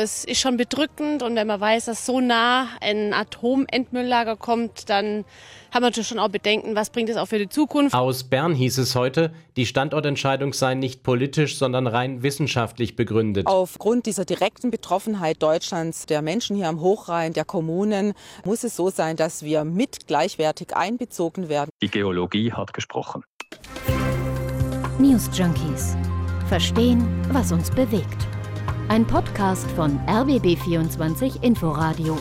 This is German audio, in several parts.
Es ist schon bedrückend und wenn man weiß, dass so nah ein Atomendmülllager kommt, dann haben wir natürlich schon auch Bedenken, was bringt es auch für die Zukunft. Aus Bern hieß es heute, die Standortentscheidung sei nicht politisch, sondern rein wissenschaftlich begründet. Aufgrund dieser direkten Betroffenheit Deutschlands, der Menschen hier am Hochrhein, der Kommunen, muss es so sein, dass wir mit gleichwertig einbezogen werden. Die Geologie hat gesprochen. News Junkies. Verstehen, was uns bewegt. Ein Podcast von RBB24 Inforadio.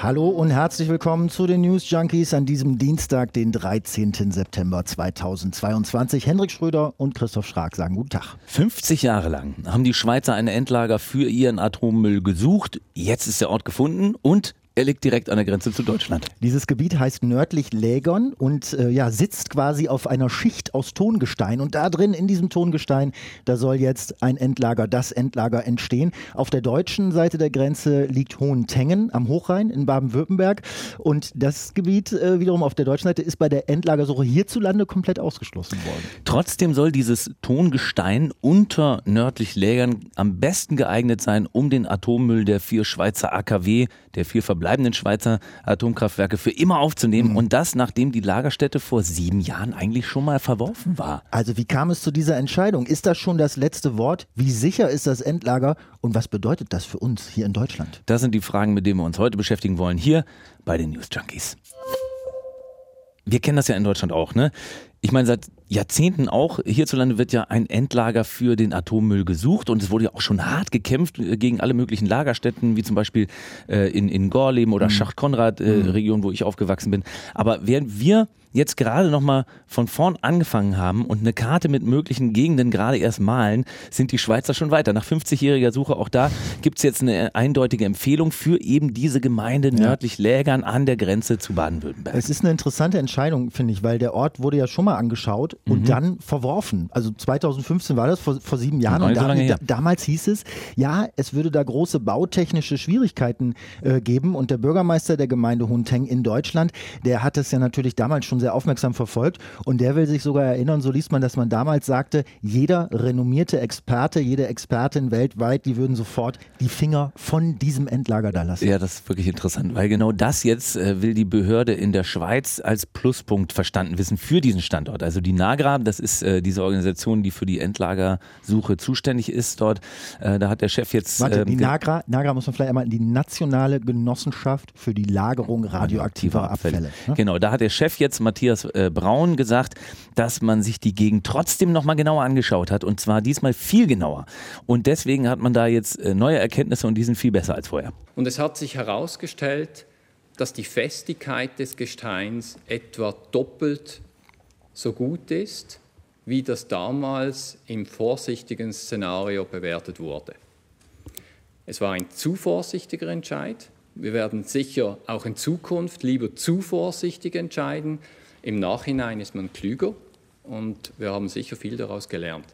Hallo und herzlich willkommen zu den News Junkies an diesem Dienstag, den 13. September 2022. Hendrik Schröder und Christoph Schrag sagen guten Tag. 50 Jahre lang haben die Schweizer ein Endlager für ihren Atommüll gesucht. Jetzt ist der Ort gefunden und er liegt direkt an der Grenze zu Deutschland. Dieses Gebiet heißt nördlich Lägern und äh, ja, sitzt quasi auf einer Schicht aus Tongestein. Und da drin, in diesem Tongestein, da soll jetzt ein Endlager, das Endlager entstehen. Auf der deutschen Seite der Grenze liegt Hohentengen am Hochrhein in Baden-Württemberg. Und das Gebiet äh, wiederum auf der deutschen Seite ist bei der Endlagersuche hierzulande komplett ausgeschlossen worden. Trotzdem soll dieses Tongestein unter nördlich Lägern am besten geeignet sein, um den Atommüll der vier Schweizer AKW, der vier verbleibenden Schweizer Atomkraftwerke für immer aufzunehmen mhm. und das, nachdem die Lagerstätte vor sieben Jahren eigentlich schon mal verworfen war. Also wie kam es zu dieser Entscheidung? Ist das schon das letzte Wort? Wie sicher ist das Endlager und was bedeutet das für uns hier in Deutschland? Das sind die Fragen, mit denen wir uns heute beschäftigen wollen, hier bei den News Junkies. Wir kennen das ja in Deutschland auch, ne? Ich meine, seit Jahrzehnten auch hierzulande wird ja ein Endlager für den Atommüll gesucht und es wurde ja auch schon hart gekämpft äh, gegen alle möglichen Lagerstätten, wie zum Beispiel äh, in, in Gorleben oder mhm. Schacht-Konrad-Region, äh, mhm. wo ich aufgewachsen bin. Aber während wir jetzt gerade nochmal von vorn angefangen haben und eine Karte mit möglichen Gegenden gerade erst malen, sind die Schweizer schon weiter. Nach 50-jähriger Suche auch da gibt es jetzt eine eindeutige Empfehlung für eben diese Gemeinde nördlich Lägern an der Grenze zu Baden-Württemberg. Es ist eine interessante Entscheidung, finde ich, weil der Ort wurde ja schon mal angeschaut und mhm. dann verworfen. Also 2015 war das, vor, vor sieben Jahren. Und da, da, damals hieß es, ja, es würde da große bautechnische Schwierigkeiten äh, geben und der Bürgermeister der Gemeinde Hunteng in Deutschland, der hat es ja natürlich damals schon sehr aufmerksam verfolgt und der will sich sogar erinnern, so liest man, dass man damals sagte, jeder renommierte Experte, jede Expertin weltweit, die würden sofort die Finger von diesem Endlager da lassen. Ja, das ist wirklich interessant, weil genau das jetzt äh, will die Behörde in der Schweiz als Pluspunkt verstanden wissen für diesen Standort. Also die NAGRA, das ist äh, diese Organisation, die für die Endlagersuche zuständig ist dort. Äh, da hat der Chef jetzt. Warte, ähm, die NAGRA, NAGRA muss man vielleicht einmal, die Nationale Genossenschaft für die Lagerung radioaktiver Abfälle. Abfälle ne? Genau, da hat der Chef jetzt Matthias äh, Braun gesagt, dass man sich die Gegend trotzdem nochmal genauer angeschaut hat und zwar diesmal viel genauer. Und deswegen hat man da jetzt äh, neue Erkenntnisse und die sind viel besser als vorher. Und es hat sich herausgestellt, dass die Festigkeit des Gesteins etwa doppelt so gut ist, wie das damals im vorsichtigen Szenario bewertet wurde. Es war ein zu vorsichtiger Entscheid. Wir werden sicher auch in Zukunft lieber zu vorsichtig entscheiden. Im Nachhinein ist man klüger und wir haben sicher viel daraus gelernt.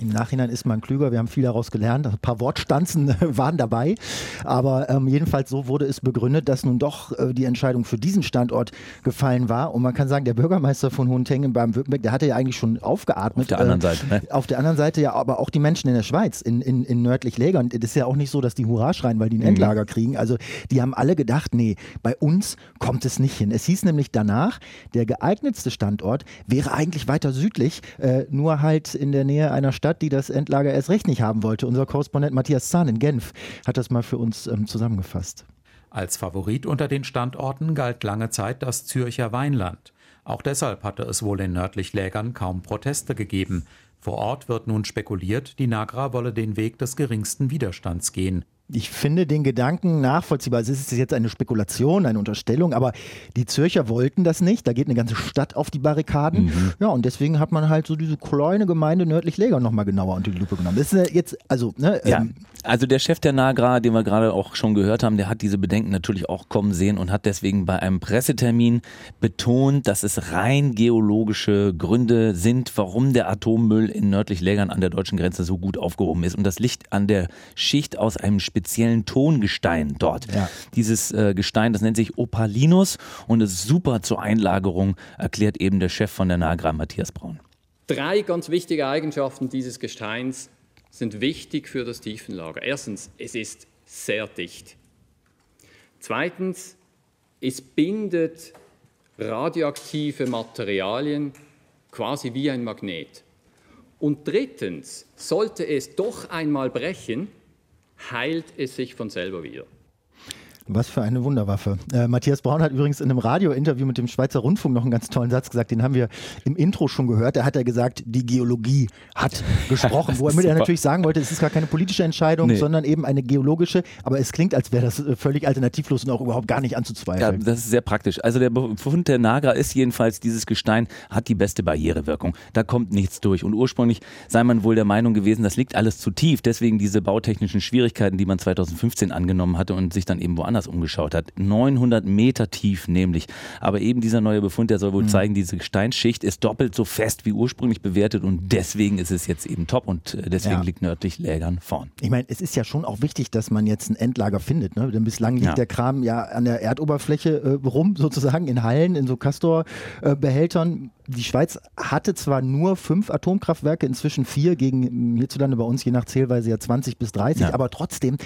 Im Nachhinein ist man klüger, wir haben viel daraus gelernt, ein paar Wortstanzen waren dabei, aber ähm, jedenfalls so wurde es begründet, dass nun doch äh, die Entscheidung für diesen Standort gefallen war und man kann sagen, der Bürgermeister von Hohentengen beim Württemberg, der hatte ja eigentlich schon aufgeatmet. Auf der anderen äh, Seite, ne? Auf der anderen Seite ja, aber auch die Menschen in der Schweiz, in, in, in nördlich Lägern, das ist ja auch nicht so, dass die Hurra schreien, weil die ein mhm. Endlager mhm. kriegen, also die haben alle gedacht, nee, bei uns kommt es nicht hin. Es hieß nämlich danach, der geeignetste Standort wäre eigentlich weiter südlich, äh, nur halt in der Nähe einer Stadt, Stadt, die das Endlager erst recht nicht haben wollte. Unser Korrespondent Matthias Zahn in Genf hat das mal für uns ähm, zusammengefasst. Als Favorit unter den Standorten galt lange Zeit das Zürcher Weinland. Auch deshalb hatte es wohl in nördlich Lägern kaum Proteste gegeben. Vor Ort wird nun spekuliert, die Nagra wolle den Weg des geringsten Widerstands gehen ich finde den Gedanken nachvollziehbar. Es ist jetzt eine Spekulation, eine Unterstellung, aber die Zürcher wollten das nicht. Da geht eine ganze Stadt auf die Barrikaden. Mhm. Ja, und deswegen hat man halt so diese kleine Gemeinde nördlich Läger nochmal genauer unter die Lupe genommen. Das ist jetzt, also, ne, ja. Ähm, also der Chef der Nagra, den wir gerade auch schon gehört haben, der hat diese Bedenken natürlich auch kommen sehen und hat deswegen bei einem Pressetermin betont, dass es rein geologische Gründe sind, warum der Atommüll in nördlich Lägern an der deutschen Grenze so gut aufgehoben ist. Und das liegt an der Schicht aus einem speziellen Tongestein dort. Ja. Dieses äh, Gestein, das nennt sich Opalinus und ist super zur Einlagerung, erklärt eben der Chef von der Nagra, Matthias Braun. Drei ganz wichtige Eigenschaften dieses Gesteins sind wichtig für das Tiefenlager. Erstens, es ist sehr dicht. Zweitens, es bindet radioaktive Materialien quasi wie ein Magnet. Und drittens, sollte es doch einmal brechen, heilt es sich von selber wieder. Was für eine Wunderwaffe. Äh, Matthias Braun hat übrigens in einem Radiointerview mit dem Schweizer Rundfunk noch einen ganz tollen Satz gesagt, den haben wir im Intro schon gehört. Da hat er gesagt, die Geologie hat gesprochen, womit er natürlich sagen wollte, es ist gar keine politische Entscheidung, nee. sondern eben eine geologische. Aber es klingt, als wäre das äh, völlig alternativlos und auch überhaupt gar nicht anzuzweifeln. Ja, das ist sehr praktisch. Also der Befund der Nagra ist jedenfalls, dieses Gestein hat die beste Barrierewirkung. Da kommt nichts durch. Und ursprünglich sei man wohl der Meinung gewesen, das liegt alles zu tief. Deswegen diese bautechnischen Schwierigkeiten, die man 2015 angenommen hatte und sich dann eben woanders anders umgeschaut hat. 900 Meter tief nämlich. Aber eben dieser neue Befund, der soll wohl mhm. zeigen, diese Gesteinsschicht ist doppelt so fest wie ursprünglich bewertet und deswegen ist es jetzt eben top und äh, deswegen ja. liegt nördlich Lägern vorn. Ich meine, es ist ja schon auch wichtig, dass man jetzt ein Endlager findet. Ne? Denn bislang liegt ja. der Kram ja an der Erdoberfläche äh, rum, sozusagen in Hallen, in so Castor-Behältern. Die Schweiz hatte zwar nur fünf Atomkraftwerke, inzwischen vier, gegen hierzulande bei uns je nach Zählweise ja 20 bis 30, ja. aber trotzdem,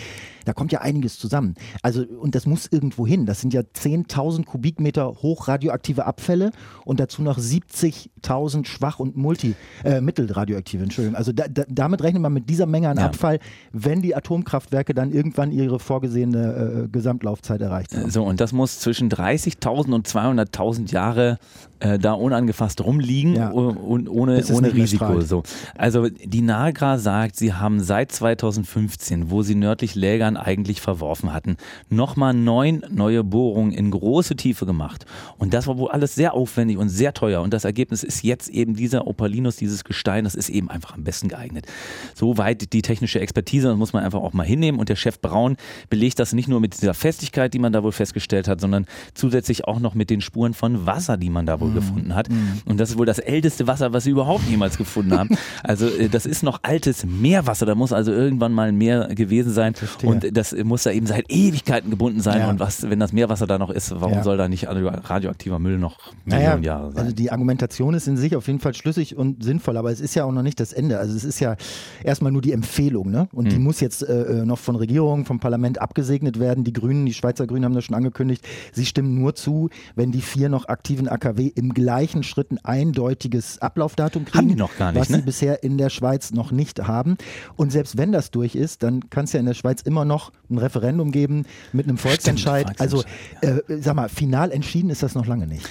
da kommt ja einiges zusammen. Also, und das muss irgendwo hin. Das sind ja 10.000 Kubikmeter hochradioaktive Abfälle und dazu noch 70.000 schwach und multi, äh, mittelradioaktive, Entschuldigung. Also da, da, damit rechnet man mit dieser Menge an ja. Abfall, wenn die Atomkraftwerke dann irgendwann ihre vorgesehene äh, Gesamtlaufzeit erreicht haben. So, und das muss zwischen 30.000 und 200.000 Jahre äh, da unangefasst rumliegen ja. und ohne, ohne Risiko. So. Also die Nagra sagt, sie haben seit 2015, wo sie nördlich Lägern eigentlich verworfen hatten, nochmal neun neue Bohrungen in große Tiefe gemacht. Und das war wohl alles sehr aufwendig und sehr teuer. Und das Ergebnis ist jetzt eben dieser Opalinus, dieses Gestein, das ist eben einfach am besten geeignet. Soweit die technische Expertise, das muss man einfach auch mal hinnehmen. Und der Chef Braun belegt das nicht nur mit dieser Festigkeit, die man da wohl festgestellt hat, sondern zusätzlich auch noch mit den Spuren von Wasser, die man da wohl gefunden hat. Mhm. Und das ist wohl das älteste Wasser, was sie überhaupt jemals gefunden haben. Also äh, das ist noch altes Meerwasser. Da muss also irgendwann mal ein Meer gewesen sein. Verstehe. Und das muss da eben seit Ewigkeiten gebunden sein. Ja. Und was, wenn das Meerwasser da noch ist, warum ja. soll da nicht radioaktiver Müll noch Millionen naja, Jahre sein? Also die Argumentation ist in sich auf jeden Fall schlüssig und sinnvoll, aber es ist ja auch noch nicht das Ende. Also es ist ja erstmal nur die Empfehlung, ne? Und mhm. die muss jetzt äh, äh, noch von Regierung, vom Parlament abgesegnet werden. Die Grünen, die Schweizer Grünen haben das schon angekündigt. Sie stimmen nur zu, wenn die vier noch aktiven AKW im gleichen Schritt ein eindeutiges Ablaufdatum kriegen. Haben die noch gar nicht, was ne? sie bisher in der Schweiz noch nicht haben. Und selbst wenn das durch ist, dann kann es ja in der Schweiz immer noch ein Referendum geben mit einem Volksentscheid. Stimmt, also, äh, sag mal, final entschieden ist das noch lange nicht.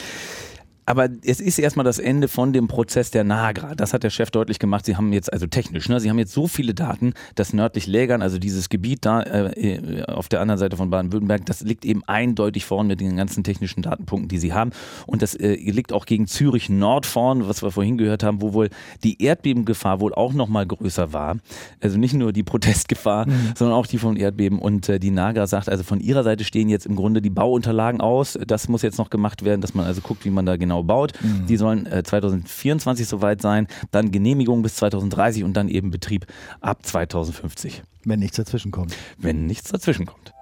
Aber es ist erstmal das Ende von dem Prozess der Nagra. Das hat der Chef deutlich gemacht. Sie haben jetzt, also technisch, ne, sie haben jetzt so viele Daten, dass nördlich Lägern, also dieses Gebiet da äh, auf der anderen Seite von Baden-Württemberg, das liegt eben eindeutig vorn mit den ganzen technischen Datenpunkten, die sie haben. Und das äh, liegt auch gegen Zürich Nord vorn, was wir vorhin gehört haben, wo wohl die Erdbebengefahr wohl auch nochmal größer war. Also nicht nur die Protestgefahr, mhm. sondern auch die von Erdbeben. Und äh, die Nagra sagt, also von ihrer Seite stehen jetzt im Grunde die Bauunterlagen aus. Das muss jetzt noch gemacht werden, dass man also guckt, wie man da genau genau baut. Mhm. Die sollen äh, 2024 soweit sein, dann Genehmigung bis 2030 und dann eben Betrieb ab 2050. Wenn nichts dazwischen kommt. Wenn nichts dazwischen kommt.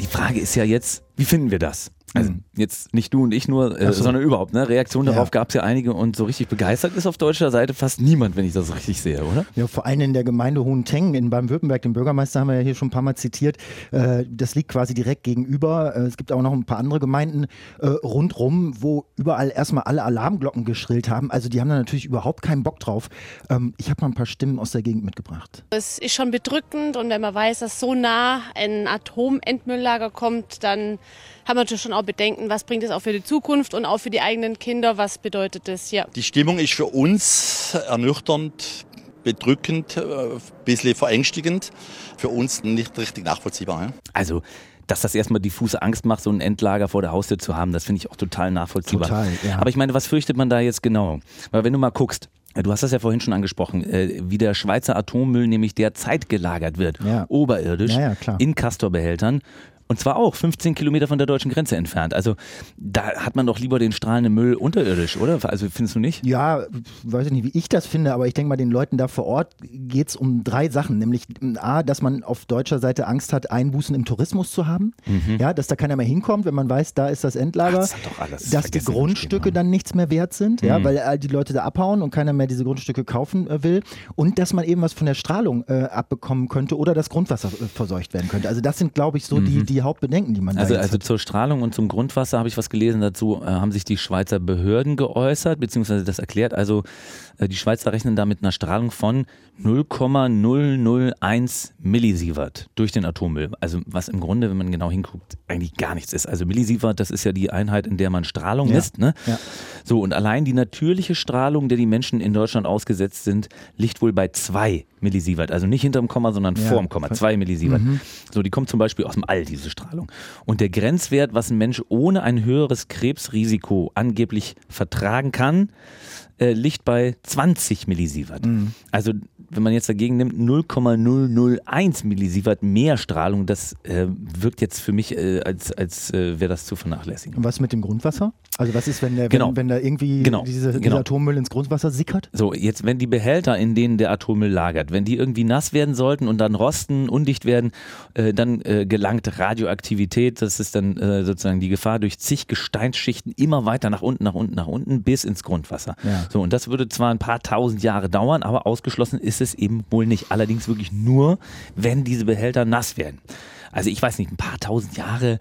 Die Frage ist ja jetzt, wie finden wir das? Also mhm. jetzt nicht du und ich nur, äh, so. sondern überhaupt. Ne? Reaktionen darauf ja. gab es ja einige und so richtig begeistert ist auf deutscher Seite fast niemand, wenn ich das richtig sehe, oder? Ja, vor allem in der Gemeinde Hohentengen in Baden-Württemberg, den Bürgermeister haben wir ja hier schon ein paar Mal zitiert. Äh, das liegt quasi direkt gegenüber. Äh, es gibt auch noch ein paar andere Gemeinden äh, rundrum, wo überall erstmal alle Alarmglocken geschrillt haben. Also die haben da natürlich überhaupt keinen Bock drauf. Ähm, ich habe mal ein paar Stimmen aus der Gegend mitgebracht. Es ist schon bedrückend und wenn man weiß, dass so nah ein Atomentmülllager kommt, dann haben wir natürlich schon auch Bedenken, was bringt es auch für die Zukunft und auch für die eigenen Kinder, was bedeutet das? Ja. Die Stimmung ist für uns ernüchternd, bedrückend, ein äh, bisschen verängstigend, für uns nicht richtig nachvollziehbar. Ja? Also dass das erstmal diffuse Angst macht, so ein Endlager vor der Haustür zu haben, das finde ich auch total nachvollziehbar. Total, ja. Aber ich meine, was fürchtet man da jetzt genau? Weil wenn du mal guckst, Du hast das ja vorhin schon angesprochen, äh, wie der Schweizer Atommüll nämlich derzeit gelagert wird, ja. oberirdisch, ja, in Castorbehältern Und zwar auch 15 Kilometer von der deutschen Grenze entfernt. Also da hat man doch lieber den strahlenden Müll unterirdisch, oder? Also findest du nicht? Ja, weiß ich nicht, wie ich das finde, aber ich denke mal, den Leuten da vor Ort geht es um drei Sachen. Nämlich A, dass man auf deutscher Seite Angst hat, Einbußen im Tourismus zu haben. Mhm. Ja, dass da keiner mehr hinkommt, wenn man weiß, da ist das Endlager. Ach, das dass die Grundstücke dann nichts mehr wert sind, mhm. ja, weil all die Leute da abhauen und keiner mehr diese Grundstücke kaufen äh, will. Und dass man eben was von der Strahlung äh, abbekommen könnte oder das Grundwasser äh, verseucht werden könnte. Also das sind, glaube ich, so mhm. die, die Hauptbedenken, die man also, da Also hat. zur Strahlung und zum Grundwasser habe ich was gelesen dazu, äh, haben sich die Schweizer Behörden geäußert, beziehungsweise das erklärt. Also die Schweizer rechnen da mit einer Strahlung von 0,001 Millisievert durch den Atommüll. Also was im Grunde, wenn man genau hinguckt, eigentlich gar nichts ist. Also Millisievert, das ist ja die Einheit, in der man Strahlung ja. misst. Ne? Ja. So, und allein die natürliche Strahlung, der die Menschen in Deutschland ausgesetzt sind, liegt wohl bei zwei Millisievert. Also nicht hinterm Komma, sondern ja. vorm Komma. Zwei Millisievert. Mhm. So, die kommt zum Beispiel aus dem All, diese Strahlung. Und der Grenzwert, was ein Mensch ohne ein höheres Krebsrisiko angeblich vertragen kann, äh, liegt bei 20 Millisievert. Mhm. Also wenn man jetzt dagegen nimmt 0,001 Millisievert mehr Strahlung, das äh, wirkt jetzt für mich, äh, als, als äh, wäre das zu vernachlässigen. Und was mit dem Grundwasser? Also was ist, wenn, der, genau. wenn, wenn da irgendwie genau. diese, dieser genau. Atommüll ins Grundwasser sickert? So, jetzt wenn die Behälter, in denen der Atommüll lagert, wenn die irgendwie nass werden sollten und dann rosten, undicht werden, äh, dann äh, gelangt Radioaktivität, das ist dann äh, sozusagen die Gefahr durch zig Gesteinsschichten immer weiter nach unten, nach unten, nach unten bis ins Grundwasser. Ja. So, und das würde zwar ein paar tausend Jahre dauern, aber ausgeschlossen ist ist es eben wohl nicht. Allerdings wirklich nur, wenn diese Behälter nass werden. Also ich weiß nicht, ein paar tausend Jahre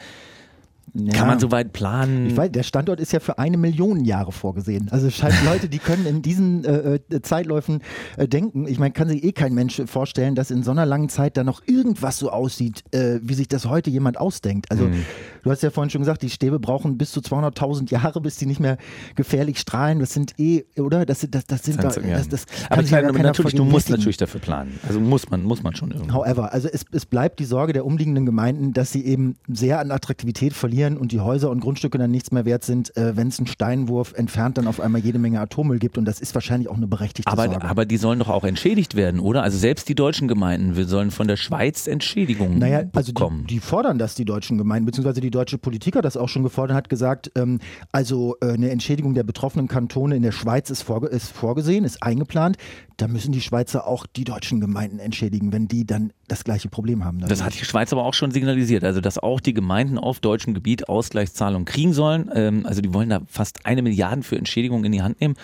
ja. Kann man soweit planen? Ich weiß, der Standort ist ja für eine Million Jahre vorgesehen. Also es scheint Leute, die können in diesen äh, äh, Zeitläufen äh, denken. Ich meine, kann sich eh kein Mensch vorstellen, dass in so einer langen Zeit da noch irgendwas so aussieht, äh, wie sich das heute jemand ausdenkt. Also mhm. du hast ja vorhin schon gesagt, die Stäbe brauchen bis zu 200.000 Jahre, bis die nicht mehr gefährlich strahlen. Das sind eh, oder? Das, das, das sind das, das, das Aber ich meine, natürlich, du musst natürlich dafür planen. Also muss man, muss man schon irgendwie. However, also es, es bleibt die Sorge der umliegenden Gemeinden, dass sie eben sehr an Attraktivität verlieren verlieren und die Häuser und Grundstücke dann nichts mehr wert sind, äh, wenn es einen Steinwurf entfernt dann auf einmal jede Menge Atommüll gibt. Und das ist wahrscheinlich auch eine berechtigte aber, Sorge. Aber die sollen doch auch entschädigt werden, oder? Also selbst die deutschen Gemeinden wir sollen von der Schweiz Entschädigungen naja, also bekommen. Die, die, fordern das, die deutschen Gemeinden, beziehungsweise die deutsche Politik hat das auch schon gefordert, hat gesagt, ähm, also äh, eine Entschädigung der betroffenen Kantone in der Schweiz ist, vorge ist vorgesehen, ist eingeplant da müssen die Schweizer auch die deutschen Gemeinden entschädigen, wenn die dann das gleiche Problem haben. Das hat die Schweiz aber auch schon signalisiert, also dass auch die Gemeinden auf deutschem Gebiet Ausgleichszahlungen kriegen sollen. Ähm, also die wollen da fast eine Milliarde für Entschädigung in die Hand nehmen.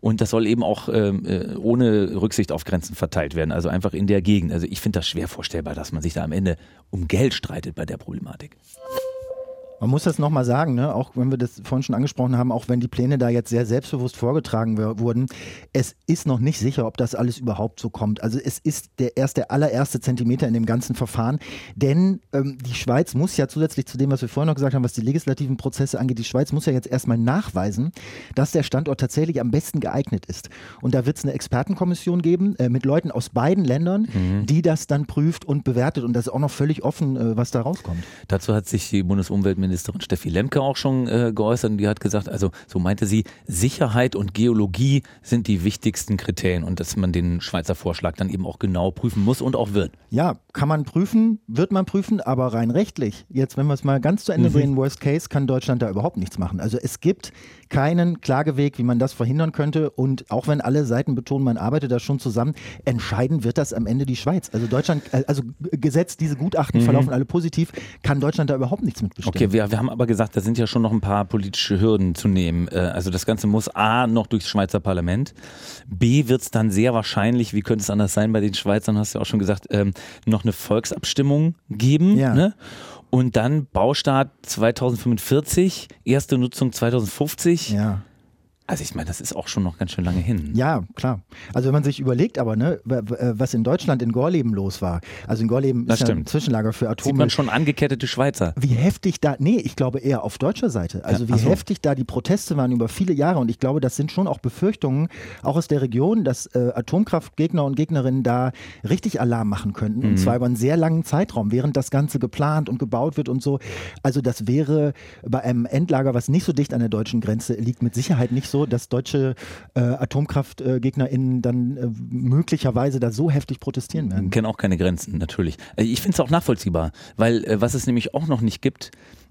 Und das soll eben auch ähm, äh, ohne Rücksicht auf Grenzen verteilt werden, also einfach in der Gegend. Also ich finde das schwer vorstellbar, dass man sich da am Ende um Geld streitet bei der Problematik. Man muss das nochmal sagen, ne? auch wenn wir das vorhin schon angesprochen haben, auch wenn die Pläne da jetzt sehr selbstbewusst vorgetragen wurden, es ist noch nicht sicher, ob das alles überhaupt so kommt. Also es ist der erst der allererste Zentimeter in dem ganzen Verfahren, denn ähm, die Schweiz muss ja zusätzlich zu dem, was wir vorhin noch gesagt haben, was die legislativen Prozesse angeht, die Schweiz muss ja jetzt erstmal nachweisen, dass der Standort tatsächlich am besten geeignet ist. Und da wird es eine Expertenkommission geben äh, mit Leuten aus beiden Ländern, mhm. die das dann prüft und bewertet. Und das ist auch noch völlig offen, äh, was da rauskommt. Dazu hat sich die Bundesumweltministerin Umweltministerin Steffi Lemke auch schon äh, geäußert und die hat gesagt, also so meinte sie, Sicherheit und Geologie sind die wichtigsten Kriterien und dass man den Schweizer Vorschlag dann eben auch genau prüfen muss und auch wird. Ja, kann man prüfen, wird man prüfen, aber rein rechtlich, jetzt wenn wir es mal ganz zu Ende mhm. bringen, Worst Case, kann Deutschland da überhaupt nichts machen. Also es gibt keinen Klageweg, wie man das verhindern könnte und auch wenn alle Seiten betonen, man arbeitet da schon zusammen, entscheiden wird das am Ende die Schweiz. Also Deutschland, äh, also gesetzt, diese Gutachten mhm. verlaufen alle positiv, kann Deutschland da überhaupt nichts mit bestimmen. Okay, wir, wir haben aber gesagt, da sind ja schon noch ein paar politische Hürden zu nehmen. Äh, also das Ganze muss A noch durchs Schweizer Parlament, B wird es dann sehr wahrscheinlich, wie könnte es anders sein bei den Schweizern, hast du ja auch schon gesagt, ähm, noch eine Volksabstimmung geben. Ja. Ne? Und dann Baustart 2045, erste Nutzung 2050. Ja. Also ich meine, das ist auch schon noch ganz schön lange hin. Ja, klar. Also wenn man sich überlegt, aber ne, was in Deutschland in Gorleben los war. Also in Gorleben das ist ja ein Zwischenlager für Atommüll. Sieht man schon angekettete Schweizer. Wie heftig da, nee, ich glaube eher auf deutscher Seite. Also ja, wie so. heftig da die Proteste waren über viele Jahre. Und ich glaube, das sind schon auch Befürchtungen, auch aus der Region, dass äh, Atomkraftgegner und Gegnerinnen da richtig Alarm machen könnten. Mhm. Und zwar über einen sehr langen Zeitraum, während das Ganze geplant und gebaut wird und so. Also das wäre bei einem Endlager, was nicht so dicht an der deutschen Grenze liegt, mit Sicherheit nicht so dass deutsche äh, AtomkraftgegnerInnen dann äh, möglicherweise da so heftig protestieren werden. Kennen auch keine Grenzen, natürlich. Äh, ich finde es auch nachvollziehbar, weil äh, was es nämlich auch noch nicht gibt,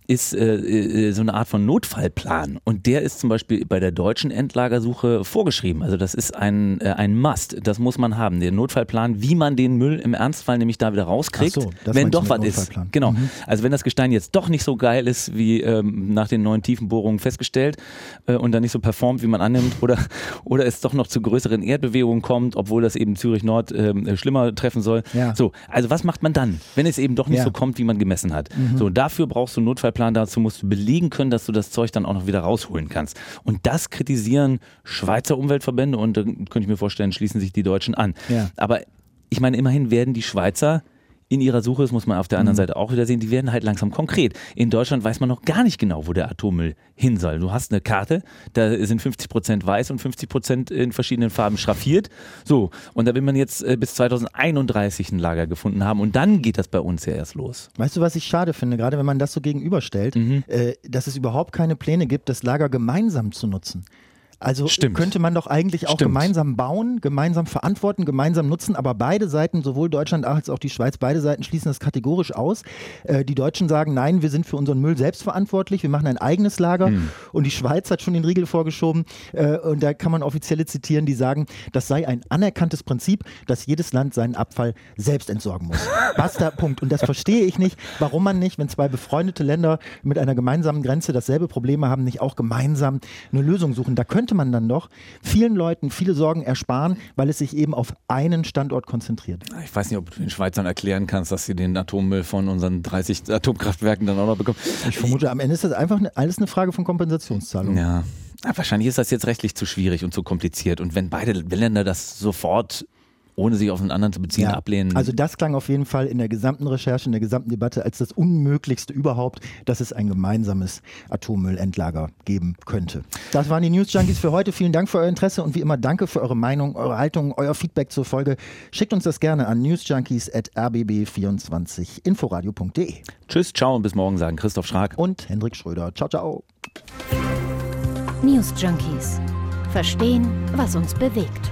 ist äh, äh, so eine Art von Notfallplan. Und der ist zum Beispiel bei der deutschen Endlagersuche vorgeschrieben. Also das ist ein, äh, ein Must. Das muss man haben. Der Notfallplan, wie man den Müll im Ernstfall nämlich da wieder rauskriegt, so, wenn doch was ist. Genau. Mhm. Also wenn das Gestein jetzt doch nicht so geil ist, wie ähm, nach den neuen Tiefenbohrungen festgestellt äh, und dann nicht so performt, wie man annimmt, oder, oder es doch noch zu größeren Erdbewegungen kommt, obwohl das eben Zürich Nord äh, schlimmer treffen soll. Ja. So, also was macht man dann, wenn es eben doch nicht ja. so kommt, wie man gemessen hat? Mhm. So, dafür brauchst du einen Notfallplan Fahrplan dazu musst du belegen können, dass du das Zeug dann auch noch wieder rausholen kannst. Und das kritisieren Schweizer Umweltverbände und da könnte ich mir vorstellen, schließen sich die Deutschen an. Ja. Aber ich meine, immerhin werden die Schweizer in ihrer Suche, das muss man auf der anderen mhm. Seite auch wieder sehen, die werden halt langsam konkret. In Deutschland weiß man noch gar nicht genau, wo der Atommüll hin soll. Du hast eine Karte, da sind 50 Prozent weiß und 50 Prozent in verschiedenen Farben schraffiert. So, und da will man jetzt äh, bis 2031 ein Lager gefunden haben und dann geht das bei uns ja erst los. Weißt du, was ich schade finde, gerade wenn man das so gegenüberstellt, mhm. äh, dass es überhaupt keine Pläne gibt, das Lager gemeinsam zu nutzen. Also Stimmt. könnte man doch eigentlich auch Stimmt. gemeinsam bauen, gemeinsam verantworten, gemeinsam nutzen, aber beide Seiten, sowohl Deutschland als auch die Schweiz, beide Seiten schließen das kategorisch aus. Äh, die Deutschen sagen, nein, wir sind für unseren Müll selbst verantwortlich, wir machen ein eigenes Lager hm. und die Schweiz hat schon den Riegel vorgeschoben äh, und da kann man offizielle zitieren, die sagen, das sei ein anerkanntes Prinzip, dass jedes Land seinen Abfall selbst entsorgen muss. Basta, Punkt. Und das verstehe ich nicht, warum man nicht, wenn zwei befreundete Länder mit einer gemeinsamen Grenze dasselbe Problem haben, nicht auch gemeinsam eine Lösung suchen. Da könnte könnte man dann doch vielen Leuten viele Sorgen ersparen, weil es sich eben auf einen Standort konzentriert. Ich weiß nicht, ob du den Schweizern erklären kannst, dass sie den Atommüll von unseren 30 Atomkraftwerken dann auch noch bekommen. Ich vermute, am Ende ist das einfach alles eine Frage von Kompensationszahlung. Ja. Wahrscheinlich ist das jetzt rechtlich zu schwierig und zu kompliziert. Und wenn beide Länder das sofort ohne sich auf einen anderen zu beziehen, ja, ablehnen. Also das klang auf jeden Fall in der gesamten Recherche, in der gesamten Debatte als das Unmöglichste überhaupt, dass es ein gemeinsames Atommüllendlager geben könnte. Das waren die News Junkies für heute. Vielen Dank für euer Interesse und wie immer danke für eure Meinung, eure Haltung, euer Feedback zur Folge. Schickt uns das gerne an newsjunkies.rbb24inforadio.de. Tschüss, ciao und bis morgen sagen Christoph Schrag und Hendrik Schröder. Ciao, ciao. News Junkies. Verstehen, was uns bewegt.